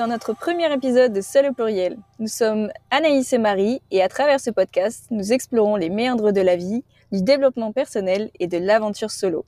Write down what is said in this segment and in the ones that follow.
dans notre premier épisode de Seul au pluriel. Nous sommes Anaïs et Marie et à travers ce podcast, nous explorons les méandres de la vie, du développement personnel et de l'aventure solo.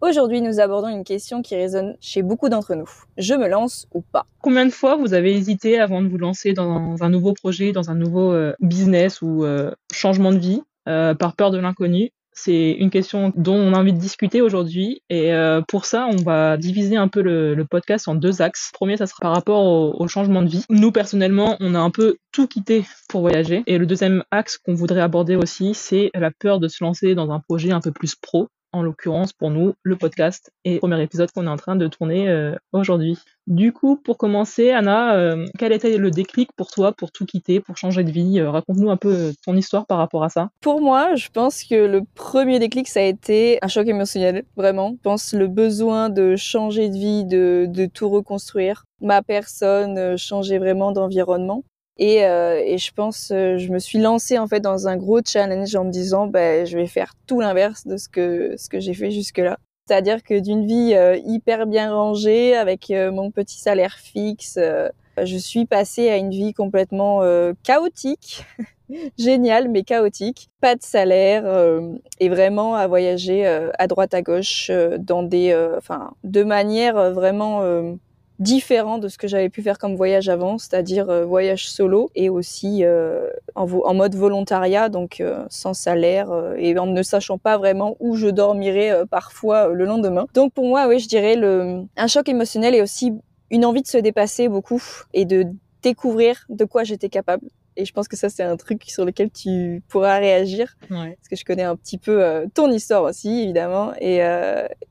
Aujourd'hui, nous abordons une question qui résonne chez beaucoup d'entre nous. Je me lance ou pas? Combien de fois vous avez hésité avant de vous lancer dans un nouveau projet, dans un nouveau euh, business ou euh, changement de vie euh, par peur de l'inconnu? C'est une question dont on a envie de discuter aujourd'hui. Et euh, pour ça, on va diviser un peu le, podcast en deux axes. Le premier, ça sera par rapport au, changement de vie. Nous, personnellement, on a un peu tout quitté pour voyager. Et le deuxième axe qu'on voudrait aborder aussi, c'est la peur de se lancer dans un projet un peu plus pro en l'occurrence pour nous le podcast et le premier épisode qu'on est en train de tourner euh, aujourd'hui. Du coup, pour commencer, Anna, euh, quel était le déclic pour toi pour tout quitter, pour changer de vie? Euh, Raconte-nous un peu ton histoire par rapport à ça. Pour moi, je pense que le premier déclic, ça a été un choc émotionnel, vraiment. Je pense le besoin de changer de vie, de, de tout reconstruire. Ma personne, changer vraiment d'environnement. Et, euh, et, je pense, euh, je me suis lancée en fait dans un gros challenge en me disant, ben, je vais faire tout l'inverse de ce que ce que j'ai fait jusque-là. C'est-à-dire que d'une vie euh, hyper bien rangée avec euh, mon petit salaire fixe, je suis passée à une vie complètement chaotique, géniale mais chaotique, pas de salaire et vraiment à voyager à droite à gauche dans des, enfin, de manière vraiment différent de ce que j'avais pu faire comme voyage avant, c'est-à-dire euh, voyage solo et aussi euh, en, en, mode volontariat, donc euh, sans salaire et en ne sachant pas vraiment où je dormirais parfois le lendemain. Donc pour moi, oui, je dirais le, un choc émotionnel et aussi une envie de se dépasser beaucoup et de découvrir de quoi j'étais capable. Et je pense que ça, c'est un truc sur lequel tu pourras réagir. Ouais. Parce que je connais un petit peu ton histoire aussi, évidemment. Et,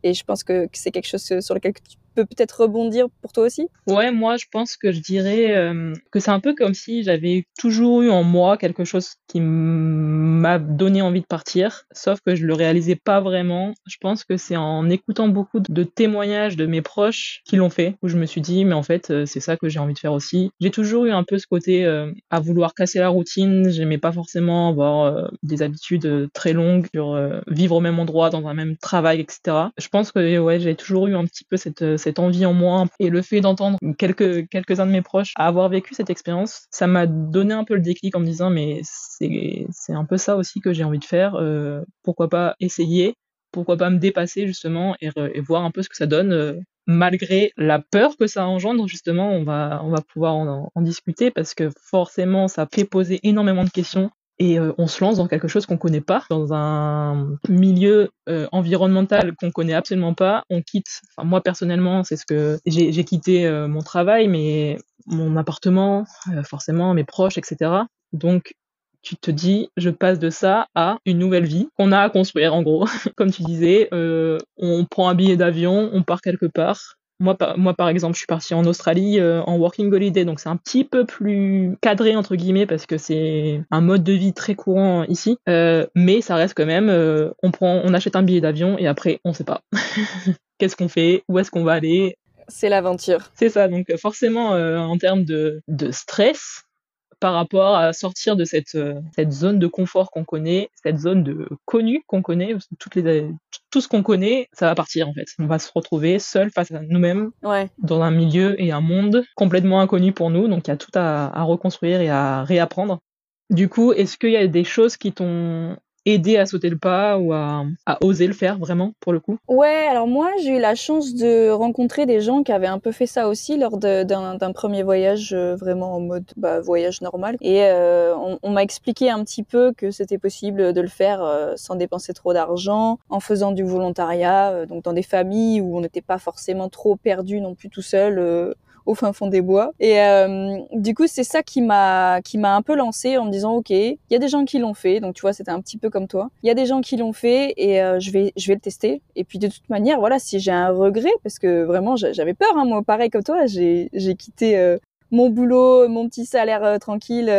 et je pense que, que c'est quelque chose sur lequel tu peut-être rebondir pour toi aussi? Ouais, moi je pense que je dirais euh, que c'est un peu comme si j'avais toujours eu en moi quelque chose qui m'a donné envie de partir, sauf que je le réalisais pas vraiment. Je pense que c'est en écoutant beaucoup de témoignages de mes proches qui l'ont fait, où je me suis dit, mais en fait, euh, c'est ça que j'ai envie de faire aussi. J'ai toujours eu un peu ce côté euh, à vouloir casser la routine, j'aimais pas forcément avoir des habitudes très longues sur vivre au même endroit, dans un même travail, etc. Je pense que ouais, j'ai toujours eu un petit peu cette cette envie en moi et le fait d'entendre quelques quelques-uns de mes proches avoir vécu cette expérience, ça m'a donné un peu le déclic en me disant mais c'est c'est un peu ça aussi que j'ai envie de faire. Euh, pourquoi pas essayer Pourquoi pas me dépasser justement et, voir un peu ce que ça donne euh, malgré la peur que ça engendre, justement, on va, on va pouvoir en, en, discuter parce que forcément, ça fait poser énormément de questions et euh, on se lance dans quelque chose qu'on connaît pas, dans un milieu euh, environnemental qu'on connaît absolument pas. On quitte, enfin moi personnellement, c'est ce que j'ai quitté euh, mon travail, mais mon appartement, forcément mes proches, etc. Donc tu te dis, je passe de ça à une nouvelle vie qu'on a à construire en gros. Comme tu disais, on prend un billet d'avion, on part quelque part, moi, par, moi, par exemple, je suis partie en Australie euh, en working holiday, donc c'est un petit peu plus cadré entre guillemets parce que c'est un mode de vie très courant ici, euh, mais ça reste quand même, euh, on prend, on achète un billet d'avion et après on sait pas. Qu'est-ce qu'on fait? Où est-ce qu'on va aller? C'est l'aventure. C'est ça, donc forcément en termes de, de stress, par rapport à sortir de cette, euh, cette zone de confort qu'on connaît, cette zone de connu qu'on connaît, toutes les, tout ce qu'on connaît, ça va partir en fait. On va se retrouver seul face à nous-mêmes dans un milieu et un monde complètement inconnu pour nous, donc il y a tout à, à reconstruire et à réapprendre. Du coup, est-ce qu'il y a des choses qui t'ont aider à sauter le pas ou à, oser le faire vraiment pour le coup Ouais, alors moi j'ai eu la chance de rencontrer des gens qui avaient un peu fait ça aussi lors d'un premier voyage euh, vraiment en mode bah, voyage normal. Et euh, on, m'a expliqué un petit peu que c'était possible de le faire euh, sans dépenser trop d'argent, en faisant du volontariat, donc dans des familles où on n'était pas forcément trop perdu non plus tout seul au fin fond des bois. Et euh, du coup, c'est ça qui m'a qui m'a un peu lancé en me disant ok, il y a des gens qui l'ont fait, donc tu vois, c'était un petit peu comme toi. Il y a des gens qui l'ont fait et euh, je vais je vais le tester. Et puis de toute manière, voilà, si j'ai un regret, parce que vraiment j'avais peur, hein, moi, pareil comme toi, j'ai j'ai quitté euh, mon boulot, mon petit salaire tranquille,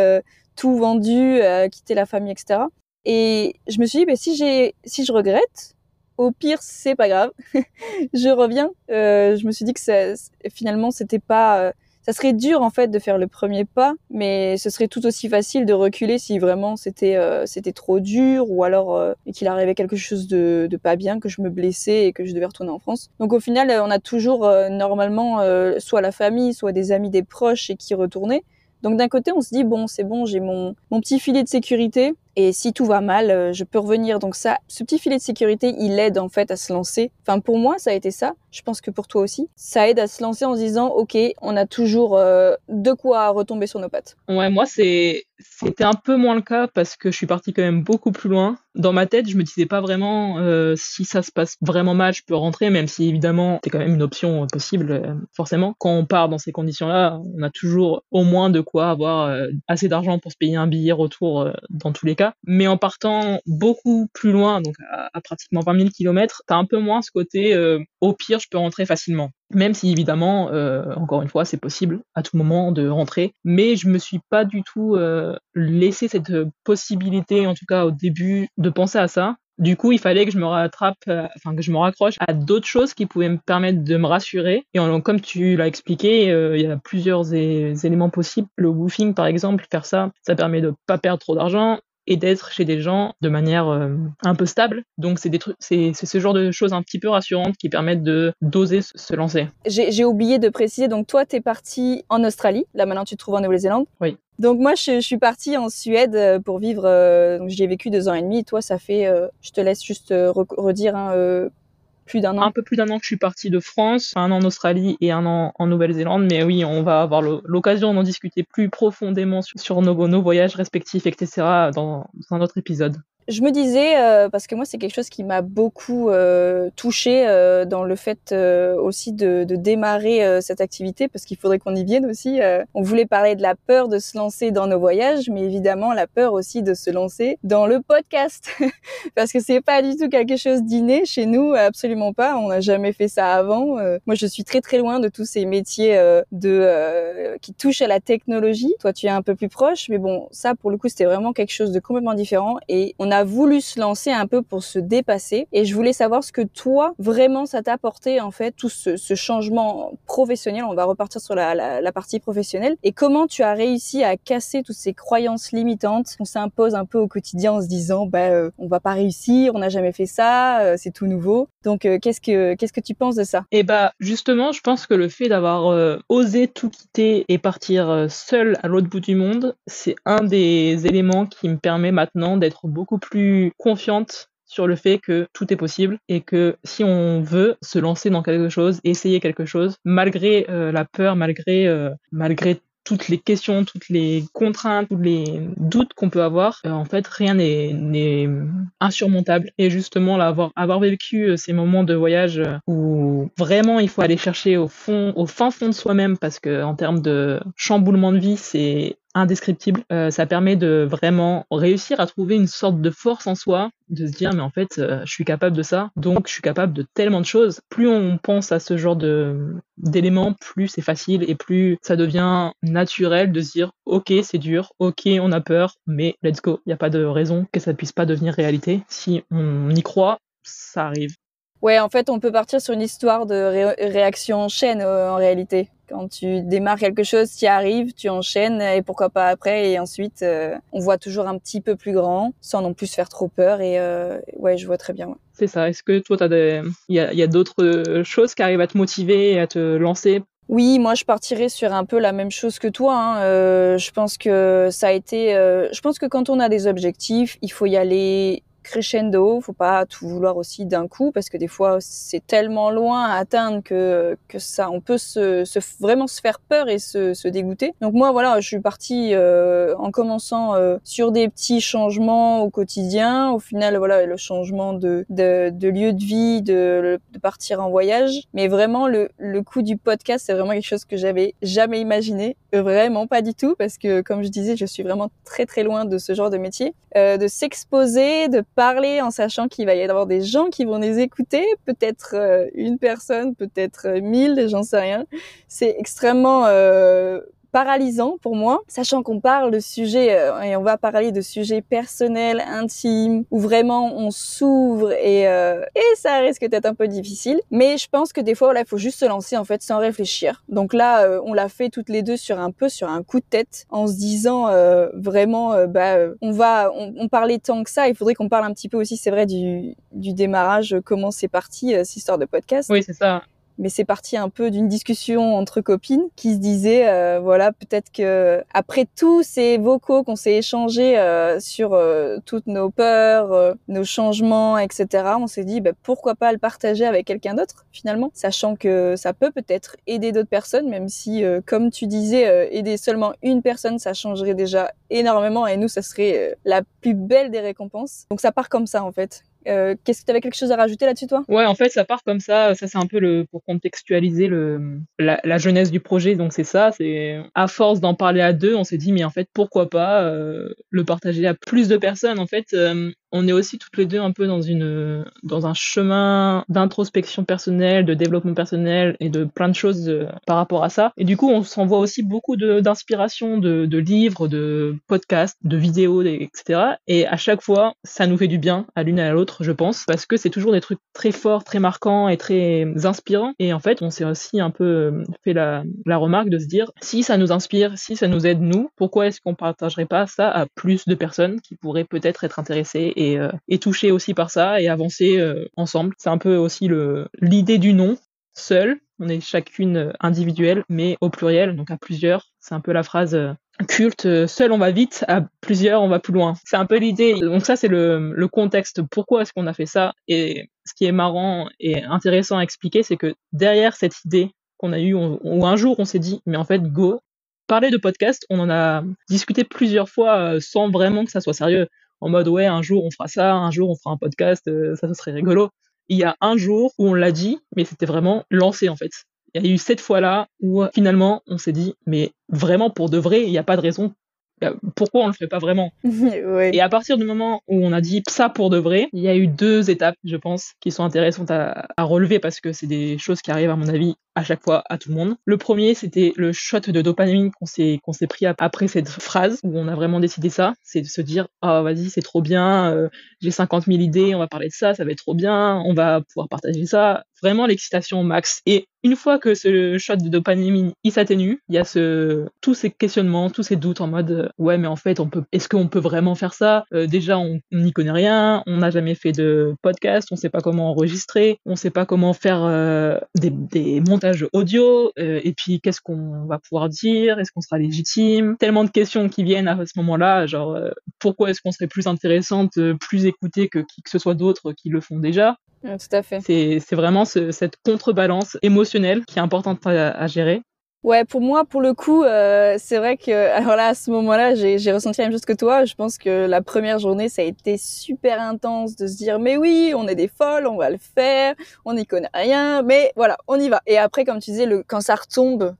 tout vendu, quitté la famille, etc. Et je me suis dit, bah, si j'ai si je regrette, au pire, c'est pas grave. je reviens. Euh, je me suis dit que finalement, c'était pas, euh, ça serait dur en fait de faire le premier pas, mais ce serait tout aussi facile de reculer si vraiment c'était euh, c'était trop dur ou alors qu'il arrivait quelque chose de, de, pas bien, que je me blessais et que je devais retourner en France. Donc au final, on a toujours normalement soit la famille, soit des amis, des proches et qui retournaient. Donc d'un côté, on se dit bon, c'est bon, j'ai mon, mon petit filet de sécurité et si tout va mal, euh, je peux revenir. Donc ça, ce petit filet de sécurité, il aide en fait à se lancer. Enfin pour moi, ça a été ça. Je pense que pour toi aussi, ça aide à se lancer en se disant ok, on a toujours euh, de quoi retomber sur nos pattes. Ouais, moi c'était un peu moins le cas parce que je suis partie quand même beaucoup plus loin. Dans ma tête, je me disais pas vraiment euh, si ça se passe vraiment mal, je peux rentrer, même si évidemment c'est quand même une option possible. forcément, quand on part dans ces conditions-là, on a toujours au moins de quoi avoir assez d'argent pour se payer un billet retour dans tous les cas. Mais en partant beaucoup plus loin, donc à, pratiquement 20 000 km, t'as un peu moins ce côté euh, au pire, je peux rentrer facilement. Même si évidemment, euh, encore une fois, c'est possible à tout moment de rentrer. Mais je me suis pas du tout euh, laissé cette possibilité, en tout cas au début, de penser à ça. Du coup, il fallait que je me rattrape, enfin que je me raccroche à d'autres choses qui pouvaient me permettre de me rassurer. Et comme tu l'as expliqué, il y a plusieurs éléments possibles. Le woofing, par exemple, faire ça, ça permet de pas perdre trop d'argent et d'être chez des gens de manière euh, un peu stable. Donc c'est des trucs, c'est ce genre de choses un petit peu rassurantes qui permettent de d'oser se lancer. J'ai oublié de préciser. Donc toi, tu es parti en Australie. Là maintenant, tu te trouves en Nouvelle-Zélande. Oui. Donc moi, je, suis partie en Suède euh, pour vivre. Euh, j'y ai vécu deux ans et demi. toi, ça fait. je te laisse juste redire. Hein, d'un an. Un peu plus d'un an que je suis partie de France, un an en Australie et un an en Nouvelle-Zélande. Mais oui, on va avoir l'occasion d'en discuter plus profondément sur, nos, nos, voyages respectifs, etc. dans un autre épisode je me disais, euh, parce que moi c'est quelque chose qui m'a beaucoup euh, touché euh, dans le fait euh, aussi de, de démarrer cette activité, parce qu'il faudrait qu'on y vienne aussi. on voulait parler de la peur de se lancer dans nos voyages, mais évidemment la peur aussi de se lancer dans le podcast, parce que c'est pas du tout quelque chose d'inné chez nous, absolument pas. On n'a jamais fait ça avant. moi je suis très très loin de tous ces métiers de qui touchent à la technologie. Toi tu es un peu plus proche, mais bon ça pour le coup c'était vraiment quelque chose de complètement différent et on a voulu se lancer un peu pour se dépasser. Et je voulais savoir ce que toi, vraiment, ça t'a apporté, en fait, tout ce, changement professionnel. On va repartir sur la, partie professionnelle. Et comment tu as réussi à casser toutes ces croyances limitantes qu'on s'impose un peu au quotidien en se disant, bah, euh, on va pas réussir, on n'a jamais fait ça, euh, c'est tout nouveau. Donc, euh, qu'est-ce que qu'est-ce que tu penses de ça? Eh bah, justement, je pense que le fait d'avoir osé tout quitter et partir seul à l'autre bout du monde, c'est un des éléments qui me permet maintenant d'être beaucoup plus plus confiante sur le fait que tout est possible et que si on veut se lancer dans quelque chose, essayer quelque chose, malgré euh, la peur, malgré euh, malgré toutes les questions, toutes les contraintes, tous les doutes qu'on peut avoir, euh, en fait, rien n'est insurmontable. Et justement, là, avoir, avoir vécu ces moments de voyage où vraiment il faut aller chercher au fond, au fin fond de soi-même, parce que en termes de chamboulement de vie, c'est indescriptible. Euh, ça permet de vraiment réussir à trouver une sorte de force en soi, de se dire mais en fait euh, je suis capable de ça, donc je suis capable de tellement de choses. Plus on pense à ce genre de d'éléments, plus c'est facile et plus ça devient naturel de se dire ok c'est dur, ok on a peur, mais let's go. Il n'y a pas de raison que ça ne puisse pas devenir réalité. Si on y croit, ça arrive. Ouais, en fait, on peut partir sur une histoire de réaction en chaîne euh, en réalité. Quand tu démarres quelque chose, tu y arrives, tu enchaînes et pourquoi pas après. Et ensuite, euh, on voit toujours un petit peu plus grand, sans non plus se faire trop peur. Et euh, ouais, je vois très bien. C'est ça. Est-ce que toi, t'as des, il y a, y a d'autres choses qui arrivent à te motiver et à te lancer? Oui, moi je partirais sur un peu la même chose que toi. Hein. Euh, je pense que ça a été. Euh, je pense que quand on a des objectifs, il faut y aller crescendo, faut pas tout vouloir aussi d'un coup parce que des fois c'est tellement loin à atteindre que que ça on peut se, vraiment se faire peur et se, se dégoûter. Donc moi voilà, je suis partie euh, en commençant euh, sur des petits changements au quotidien. Au final voilà le changement de de, lieu de vie, de, partir en voyage, mais vraiment le le coup du podcast c'est vraiment quelque chose que j'avais jamais imaginé, vraiment pas du tout parce que comme je disais je suis vraiment très très loin de ce genre de métier, euh, de s'exposer, de en sachant qu'il va y avoir des gens qui vont les écouter, peut-être euh, une personne, peut-être euh, mille, j'en sais rien. C'est extrêmement euh, paralysant pour moi, sachant qu'on parle de sujets euh, et on va parler de sujets personnels, intimes, où vraiment on s'ouvre et euh, et ça risque d'être un peu difficile. Mais je pense que des fois, il faut juste se lancer en fait sans réfléchir. Donc là, euh, on l'a fait toutes les deux sur un peu sur un coup de tête, en se disant vraiment, bah, on va, on, on, parlait tant que ça. Il faudrait qu'on parle un petit peu aussi, c'est vrai, du du démarrage, comment c'est parti cette histoire de podcast. Oui, c'est ça mais c'est parti un peu d'une discussion entre copines qui se disaient euh, voilà peut-être que après tous ces vocaux qu'on s'est échangés euh, sur euh, toutes nos peurs, nos changements, etc. On s'est dit bah, pourquoi pas le partager avec quelqu'un d'autre finalement, sachant que ça peut peut-être aider d'autres personnes, même si comme tu disais aider seulement une personne ça changerait déjà énormément et nous ça serait la plus belle des récompenses. Donc ça part comme ça en fait. Euh, qu'est-ce que tu avais quelque chose à rajouter là-dessus, toi? Ouais, en fait, ça part comme ça. Ça, c'est un peu le pour contextualiser le la, la jeunesse du projet. Donc c'est ça. C'est à force d'en parler à deux, on s'est dit mais en fait pourquoi pas euh, le partager à plus de personnes. En fait, euh, on est aussi toutes les deux un peu dans une dans un chemin d'introspection personnelle, de développement personnel et de plein de choses par rapport à ça. Et du coup, on s'envoie aussi beaucoup d'inspiration de, de, livres, de podcasts, de vidéos, etc. Et à chaque fois, ça nous fait du bien à l'une et à l'autre, je pense, parce que c'est toujours des trucs très forts, très marquants et très inspirants. Et en fait, on s'est aussi un peu euh, fait la, remarque de se dire si ça nous inspire, si ça nous aide nous, pourquoi est-ce qu'on partagerait pas ça à plus de personnes qui pourraient peut-être être intéressées et, euh, et toucher aussi par ça et avancer euh, ensemble? C'est un peu aussi l'idée du nom seul. On est chacune individuelle, mais au pluriel, donc à plusieurs. C'est un peu la phrase culte, seul on va vite, à plusieurs on va plus loin. C'est un peu l'idée. Donc ça c'est le, contexte. Pourquoi est-ce qu'on a fait ça? Et ce qui est marrant et intéressant à expliquer, c'est que derrière cette idée qu'on a eue, ou un jour on s'est dit, mais en fait go, parler de podcast, on en a discuté plusieurs fois sans vraiment que ça soit sérieux en mode ouais, un jour on fera ça, un jour on fera un podcast, euh, ça, ça serait rigolo. Il y a un jour où on l'a dit, mais c'était vraiment lancé en fait. Il y a eu cette fois-là où finalement on s'est dit, mais vraiment pour de vrai, il n'y a pas de raison bah, pourquoi on le fait pas vraiment? Et à partir du moment où on a dit ça pour de vrai, il y a eu deux étapes, je pense, qui sont intéressantes à, à relever parce que c'est des choses qui arrivent à mon avis à chaque fois à tout le monde. Le premier, c'était le shot de dopamine qu'on s'est qu'on s'est pris après cette phrase où on a vraiment décidé ça, c'est de se dire ah oh, vas-y c'est trop bien, euh, j'ai 50 000 idées, on va parler de ça, ça va être trop bien, on va pouvoir partager ça. Vraiment l'excitation max. Et une fois que ce shot de dopamine il s'atténue, il y a ce tous ces questionnements, tous ces doutes en mode euh, ouais mais en fait on peut est-ce qu'on peut vraiment faire ça? Euh, Déjà on n'y connaît rien, on n'a jamais fait de podcast, on sait pas comment enregistrer, on sait pas comment faire des, des montages audio euh, et puis qu'est-ce qu'on va pouvoir dire? Est-ce qu'on sera légitime? Tellement de questions qui viennent à ce moment-là genre euh, pourquoi est-ce qu'on serait plus intéressante euh, plus écoutée que qui que ce soit d'autres qui le font déjà? Tout à fait c'est vraiment cette contrebalance émotionnelle qui est importante à gérer Ouais, pour moi, pour le coup, euh, c'est vrai que alors là, à ce moment-là, j'ai ressenti la même chose que toi. Je pense que la première journée, ça a été super intense de se dire mais oui, on est des folles, on va le faire, on n'y connaît rien, mais voilà, on y va. Et après, comme tu disais, le, quand ça retombe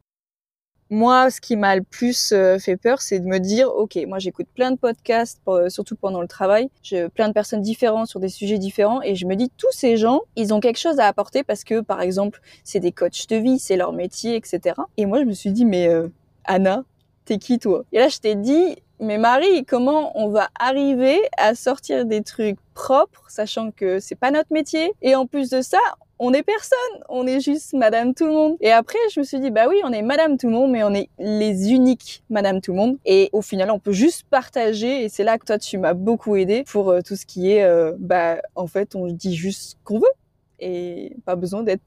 moi, ce qui m'a le plus euh, fait peur, c'est de me dire, ok, moi j'écoute plein de podcasts, euh, surtout pendant le travail, j'ai plein de personnes différentes sur des sujets différents, et je me dis, tous ces gens, ils ont quelque chose à apporter parce que, par exemple, c'est des coachs de vie, c'est leur métier, etc. Et moi, je me suis dit, mais euh, Anna, t'es qui toi? Et là, je t'ai dit, mais Marie, comment on va arriver à sortir des trucs propres, sachant que c'est pas notre métier, et en plus de ça, on est personne, on est juste Madame Tout le Monde. Et après, je me suis dit, bah oui, on est Madame Tout le Monde, mais on est les uniques Madame Tout le Monde. Et au final, on peut juste partager. Et c'est là que toi, tu m'as beaucoup aidé pour euh, tout ce qui est, euh, bah, en fait, on dit juste ce qu'on veut et pas besoin d'être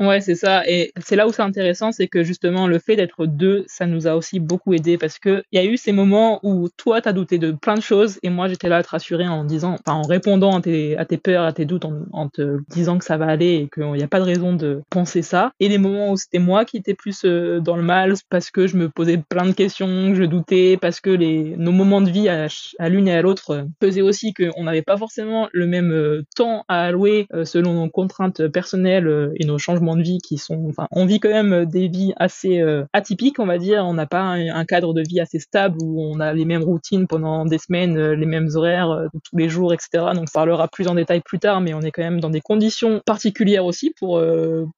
Ouais, c'est ça. Et c'est là où c'est intéressant, c'est que justement, le fait d'être deux, ça nous a aussi beaucoup aidé parce que il y a eu ces moments où toi, t'as douté de plein de choses et moi, j'étais là à te rassurer en disant, enfin, en répondant à tes, à tes peurs, à tes doutes, en, te disant que ça va aller et qu'il n'y a pas de raison de penser ça. Et les moments où c'était moi qui étais plus euh, dans le mal parce que je me posais plein de questions, je doutais, parce que les, nos moments de vie à, l'une et à l'autre euh, faisaient aussi qu'on n'avait pas forcément le même euh, temps à allouer selon nos contraintes personnelles et nos changements de vie qui sont, enfin, on vit quand même des vies assez atypiques, on va dire. On n'a pas un, cadre de vie assez stable où on a les mêmes routines pendant des semaines, les mêmes horaires tous les jours, etc. Donc, on parlera plus en détail plus tard, mais on est quand même dans des conditions particulières aussi pour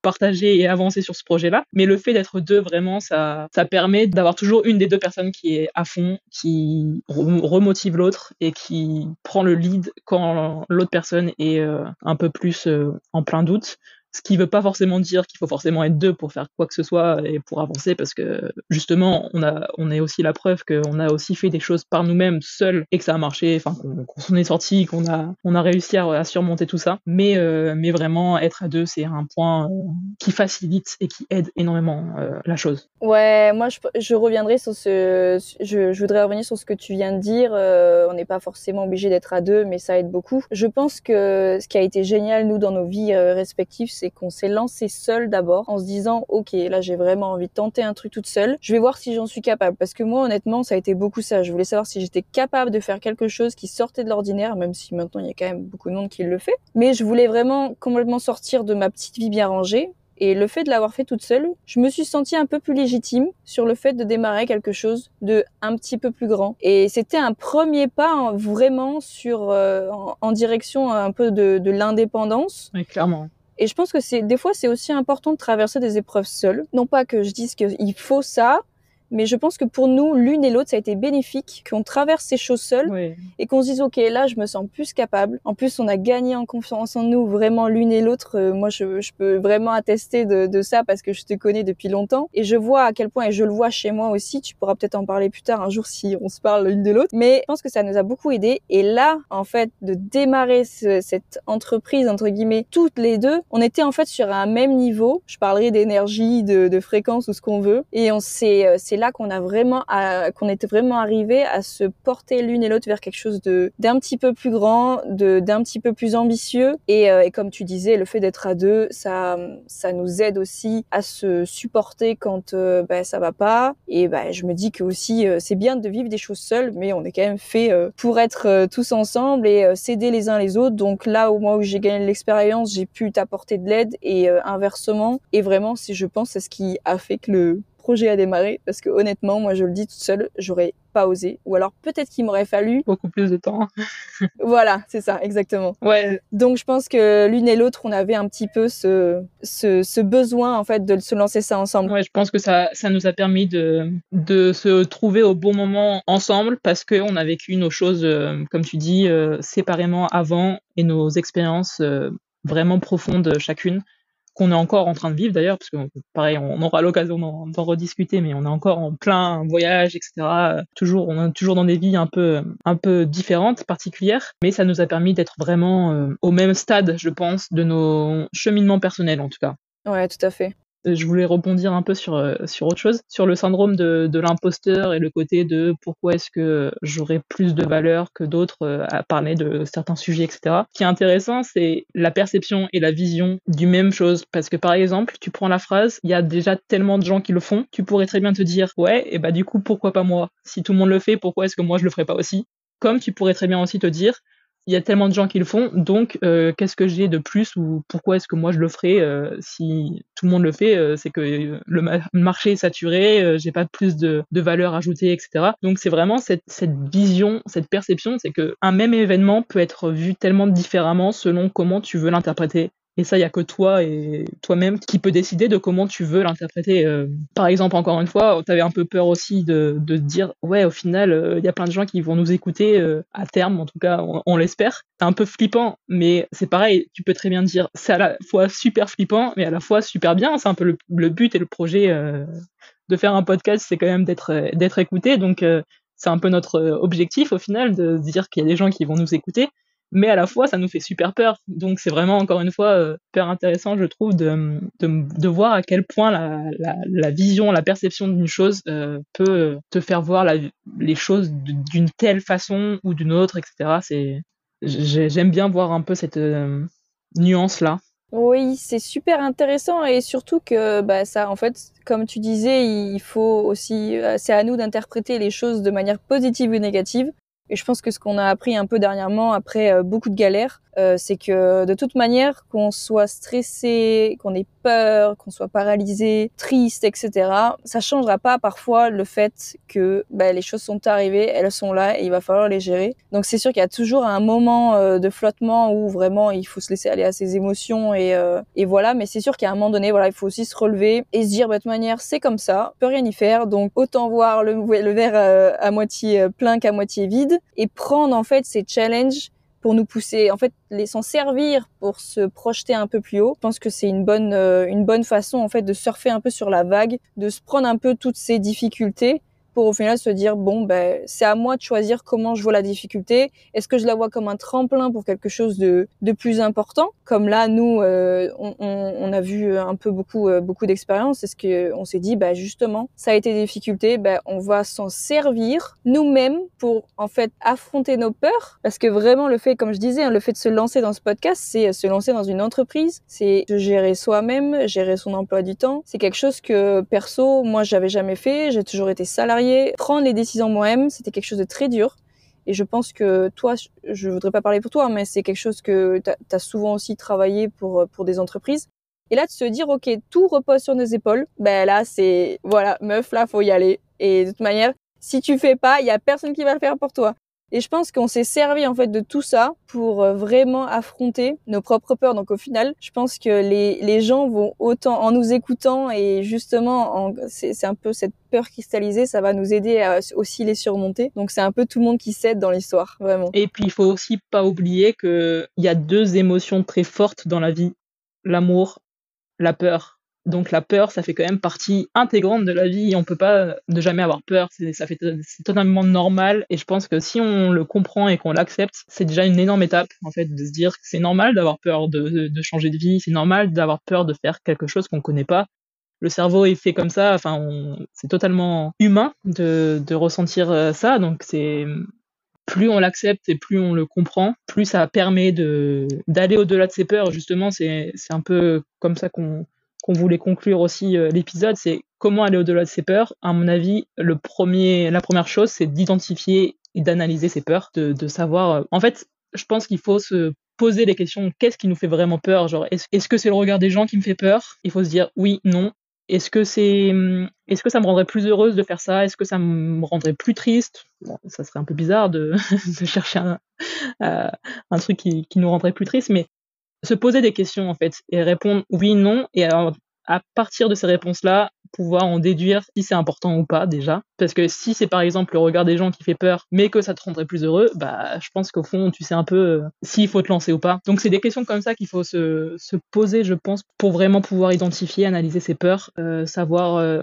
partager et avancer sur ce projet-là. Mais le fait d'être deux, vraiment, ça, ça permet d'avoir toujours une des deux personnes qui est à fond, qui remotive l'autre et qui prend le lead quand l'autre personne est euh, un peu plus euh, en plein doute. Ce qui veut pas forcément dire qu'il faut forcément être deux pour faire quoi que ce soit et pour avancer, parce que justement, on a, on est aussi la preuve qu'on a aussi fait des choses par nous-mêmes seuls et que ça a marché, enfin qu'on s'en est sorti, qu'on a, on a réussi à, surmonter tout ça. Mais, euh, mais vraiment, être à deux, c'est un point euh, qui facilite et qui aide énormément euh, la chose. Ouais, moi je, je reviendrai sur ce, je, voudrais revenir sur ce que tu viens de dire. on n'est pas forcément obligé d'être à deux, mais ça aide beaucoup. Je pense que ce qui a été génial nous dans nos vies respectives, c'est qu'on s'est lancé seul d'abord en se disant ok là j'ai vraiment envie de tenter un truc toute seule. Je vais voir si j'en suis capable parce que moi honnêtement ça a été beaucoup ça. Je voulais savoir si j'étais capable de faire quelque chose qui sortait de l'ordinaire, même si maintenant il y a quand même beaucoup de monde qui le fait. Mais je voulais vraiment complètement sortir de ma petite vie bien rangée et le fait de l'avoir fait toute seule, je me suis sentie un peu plus légitime sur le fait de démarrer quelque chose de un petit peu plus grand. Et c'était un premier pas vraiment sur euh, en, direction un peu de, l'indépendance. Clairement. Et je pense que c'est des fois c'est aussi important de traverser des épreuves seules. Non pas que je dise qu'il faut ça, mais je pense que pour nous, l'une et l'autre, ça a été bénéfique, qu'on traverse ces choses seules et qu'on se dise, OK, là, je me sens plus capable. En plus, on a gagné en confiance en nous, vraiment l'une et l'autre. Euh, moi, je, je, peux vraiment attester de, de, ça parce que je te connais depuis longtemps. Et je vois à quel point, et je le vois chez moi aussi, tu pourras peut-être en parler plus tard un jour si on se parle l'une de l'autre. Mais je pense que ça nous a beaucoup aidé. Et là, en fait, de démarrer cette entreprise, entre guillemets, toutes les deux, on était en fait sur un même niveau. Je parlerai d'énergie, de, de fréquence ou ce qu'on veut. Et on s'est, euh, là qu'on a vraiment, qu'on était vraiment arrivé à se porter l'une et l'autre vers quelque chose de d'un petit peu plus grand, de d'un petit peu plus ambitieux. Et, euh, et, comme tu disais, le fait d'être à deux, ça, ça nous aide aussi à se supporter quand euh, bah, ça va pas. Et bah, je me dis que aussi euh, c'est bien de vivre des choses seules, mais on est quand même fait pour être tous ensemble et s'aider les uns les autres. Donc là, au moins où j'ai gagné l'expérience, j'ai pu t'apporter de l'aide et inversement. Et vraiment, si je pense, c'est ce qui a fait que le projet a démarré parce que honnêtement, moi je le dis toute seule, j'aurais pas osé. Ou alors peut-être qu'il m'aurait fallu beaucoup plus de temps. voilà, c'est ça, exactement. Ouais. Donc je pense que l'une et l'autre, on avait un petit peu ce, ce, ce, besoin en fait de se lancer ça ensemble. Ouais, je pense que ça, ça nous a permis de, de se trouver au bon moment ensemble parce qu'on a vécu nos choses, euh, comme tu dis, euh, séparément avant et nos expériences euh, vraiment profondes chacune qu'on est encore en train de vivre d'ailleurs, parce que pareil, on aura l'occasion d'en rediscuter, mais on est encore en plein voyage, etc. Toujours, on est toujours dans des vies un peu, un peu différentes, particulières, mais ça nous a permis d'être vraiment euh, au même stade, je pense, de nos cheminements personnels en tout cas. Ouais, tout à fait je voulais rebondir un peu sur, euh, sur autre chose, sur le syndrome de, de l'imposteur et le côté de pourquoi est-ce que j'aurais plus de valeur que d'autres euh, à parler de certains sujets, etc. Ce qui est intéressant, c'est la perception et la vision du même chose. Parce que par exemple, tu prends la phrase, il y a déjà tellement de gens qui le font, tu pourrais très bien te dire, ouais, et bah du coup, pourquoi pas moi? Si tout le monde le fait, pourquoi est-ce que moi je le ferais pas aussi? Comme tu pourrais très bien aussi te dire, il y a tellement de gens qui le font, donc euh, qu'est-ce que j'ai de plus ou pourquoi est-ce que moi je le ferais euh, si tout le monde le fait euh, C'est que le marché est saturé, j'ai pas plus de, valeur ajoutée, etc. Donc c'est vraiment cette, cette vision, cette perception, c'est que un même événement peut être vu tellement différemment selon comment tu veux l'interpréter et ça, il y a que toi et toi-même qui peut décider de comment tu veux l'interpréter. Euh. Par exemple, encore une fois, tu avais un peu peur aussi de, de dire, ouais, au final, euh, il y a plein de gens qui vont nous écouter euh, à terme, en tout cas, on, l'espère. C'est un peu flippant, mais c'est pareil, tu peux très bien dire, c'est à la fois super flippant, mais à la fois super bien. C'est un peu le, le, but et le projet de faire un podcast, c'est quand même d'être d'être écouté. Donc, c'est un peu notre objectif au final, de dire qu'il y a des gens qui vont nous écouter mais à la fois ça nous fait super peur. Donc c'est vraiment encore une fois euh, super intéressant, je trouve, de, de, de voir à quel point la, la, vision, la perception d'une chose euh, peut te faire voir la, les choses d'une telle façon ou d'une autre, etc. C'est j'aime bien voir un peu cette euh, nuance là. Oui, c'est super intéressant et surtout que bah, ça, en fait, comme tu disais, il faut aussi, c'est à nous d'interpréter les choses de manière positive ou négative. Et je pense que ce qu'on a appris un peu dernièrement, après euh, beaucoup de galères, euh, c'est que de toute manière, qu'on soit stressé, qu'on ait peur, qu'on soit paralysé, triste, etc., ça changera pas parfois le fait que bah, les choses sont arrivées, elles sont là et il va falloir les gérer. Donc c'est sûr qu'il y a toujours un moment euh, de flottement où vraiment il faut se laisser aller à ses émotions et, euh, et voilà. Mais c'est sûr qu'à un moment donné, voilà, il faut aussi se relever et se dire bah, de toute manière c'est comme ça, on peut rien y faire. Donc autant voir le, le verre à moitié plein qu'à moitié vide et prendre en fait ces challenges pour nous pousser, en fait, les s'en servir pour se projeter un peu plus haut. Je pense que c'est une bonne, euh, une bonne façon, en fait, de surfer un peu sur la vague, de se prendre un peu toutes ces difficultés pour au final se dire bon ben c'est à moi de choisir comment je vois la difficulté. Est-ce que je la vois comme un tremplin pour quelque chose de, de plus important? Comme là nous euh, on, a vu un peu beaucoup euh, beaucoup d'expériences. Est-ce que on s'est dit bah justement ça a été des difficultés, ben on va s'en servir nous-mêmes pour en fait affronter nos peurs parce que vraiment le fait comme je disais hein, le fait de se lancer dans ce podcast c'est se lancer dans une entreprise, c'est de gérer soi-même, gérer son emploi du temps. C'est quelque chose que perso moi j'avais jamais fait. J'ai toujours été salarié prendre les décisions moi-même, c'était quelque chose de très dur. Et je pense que toi, je voudrais pas parler pour toi, mais c'est quelque chose que tu as souvent aussi travaillé pour, pour des entreprises. Et là, de se dire, OK, tout repose sur nos épaules, ben là, c'est, voilà, meuf, là, faut y aller. Et de toute manière, si tu fais pas, il y a personne qui va le faire pour toi. Et je pense qu'on s'est servi en fait de tout ça pour euh, vraiment affronter nos propres peurs. Donc au final, je pense que les, les gens vont autant en nous écoutant et justement c'est un peu cette peur cristallisée, ça va nous aider à aussi les surmonter. Donc c'est un peu tout le monde qui s'aide dans l'histoire, vraiment. Et puis il faut aussi pas oublier que il y a deux émotions très fortes dans la vie l'amour, la peur. Donc la peur, ça fait quand même partie intégrante de la vie. On peut pas ne jamais avoir peur. C'est, ça fait, totalement normal. Et je pense que si on le comprend et qu'on l'accepte, c'est déjà une énorme étape en fait de se dire que c'est normal d'avoir peur de, changer de vie. C'est normal d'avoir peur de faire quelque chose qu'on connaît pas. Le cerveau est fait comme ça. Enfin, c'est totalement humain de, ressentir euh, ça. Donc plus on l'accepte et plus on le comprend, plus ça permet d'aller au-delà de ses peurs. Justement, c'est c'est un peu comme ça qu'on qu'on voulait conclure aussi euh, l'épisode, c'est comment aller au-delà de ses peurs. À mon avis, le premier, la première chose, c'est d'identifier et d'analyser ses peurs, de, savoir. Euh, en fait, je pense qu'il faut se poser les questions qu'est-ce qui nous fait vraiment peur? Genre, est-ce que c'est le regard des gens qui me fait peur? Il faut se dire oui, non. Est-ce que c'est, hum, est-ce que ça me rendrait plus heureuse de faire ça? Est-ce que ça me rendrait plus triste? Bon, Ça serait un peu bizarre de, chercher un, euh, un truc qui, qui, nous rendrait plus triste, mais se poser des questions en fait et répondre oui, non et alors, à partir de ces réponses-là, pouvoir en déduire si c'est important ou pas déjà. Parce que si c'est par exemple le regard des gens qui fait peur, mais que ça te rendrait plus heureux, bah je pense qu'au fond tu sais un peu euh, s'il faut te lancer ou pas. Donc c'est des questions comme ça qu'il faut se, se, poser, je pense, pour vraiment pouvoir identifier, analyser ses peurs, euh, savoir euh,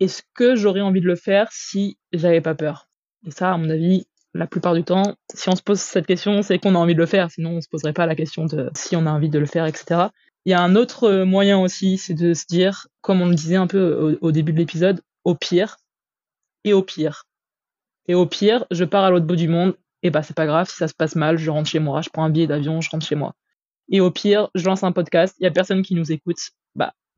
est-ce que j'aurais envie de le faire si j'avais pas peur. Et ça, à mon avis, la plupart du temps, si on se pose cette question, c'est qu'on a envie de le faire. Sinon, on se poserait pas la question de si on a envie de le faire, etc. Il y a un autre euh, moyen aussi, c'est de se dire, comme on le disait un peu au, début de l'épisode, au pire et au pire. Et au pire, je pars à l'autre bout du monde, et bah c'est pas grave, si ça se passe mal, je rentre chez moi, je prends un billet d'avion, je rentre chez moi. Et au pire, je lance un podcast, il y a personne qui nous écoute,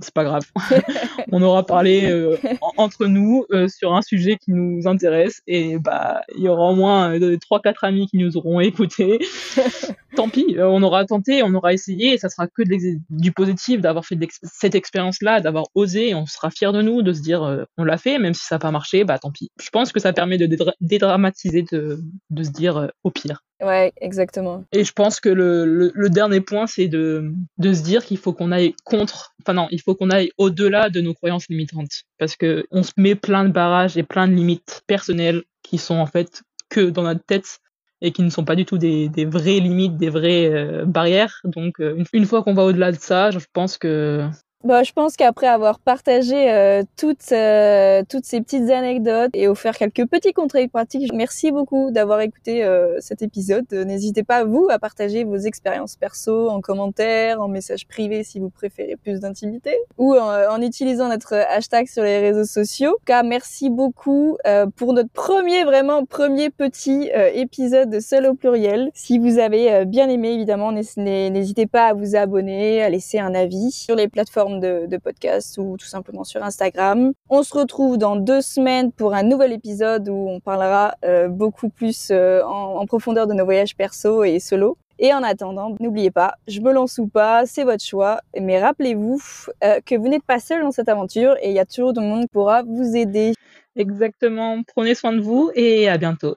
c'est pas grave. on aura parlé euh, entre nous euh, sur un sujet qui nous intéresse et bah il y aura au moins euh, trois quatre amis qui nous auront écoutés. Tant pis, on aura tenté, on aura essayé et ça sera que du positif d'avoir fait cette expérience-là, d'avoir osé et on sera fier de nous de se dire on l'a fait même si ça n'a pas marché, bah tant pis. Je pense que ça permet de dédramatiser de, de se dire au pire. Ouais, exactement. Et je pense que le, le, dernier point, c'est de, de se dire qu'il faut qu'on aille contre, enfin non, il faut qu'on aille au-delà de nos croyances limitantes. Parce que on se met plein de barrages et plein de limites personnelles qui sont en fait que dans notre tête et qui ne sont pas du tout des, des vraies limites, des vraies euh, barrières. Donc euh, une, fois qu'on va au-delà de ça, je pense que bah, je pense qu'après avoir partagé euh, toutes, euh, toutes ces petites anecdotes et offert quelques petits conseils pratiques, merci beaucoup d'avoir écouté euh, cet épisode. N'hésitez pas, vous, à partager vos expériences perso en commentaire, en message privé si vous préférez plus d'intimité, ou en, utilisant notre hashtag sur les réseaux sociaux. En tout cas, merci beaucoup pour notre premier, vraiment premier petit épisode de Seul au pluriel. Si vous avez bien aimé, évidemment, n'hésitez pas à vous abonner, à laisser un avis sur les plateformes de, de podcast ou tout simplement sur Instagram. On se retrouve dans deux semaines pour un nouvel épisode où on parlera euh, beaucoup plus euh, en, en profondeur de nos voyages perso et solo. Et en attendant, n'oubliez pas, je me lance ou pas, c'est votre choix. Mais rappelez-vous euh, que vous n'êtes pas seul dans cette aventure et il y a toujours du monde qui pourra vous aider. Exactement. Prenez soin de vous et à bientôt.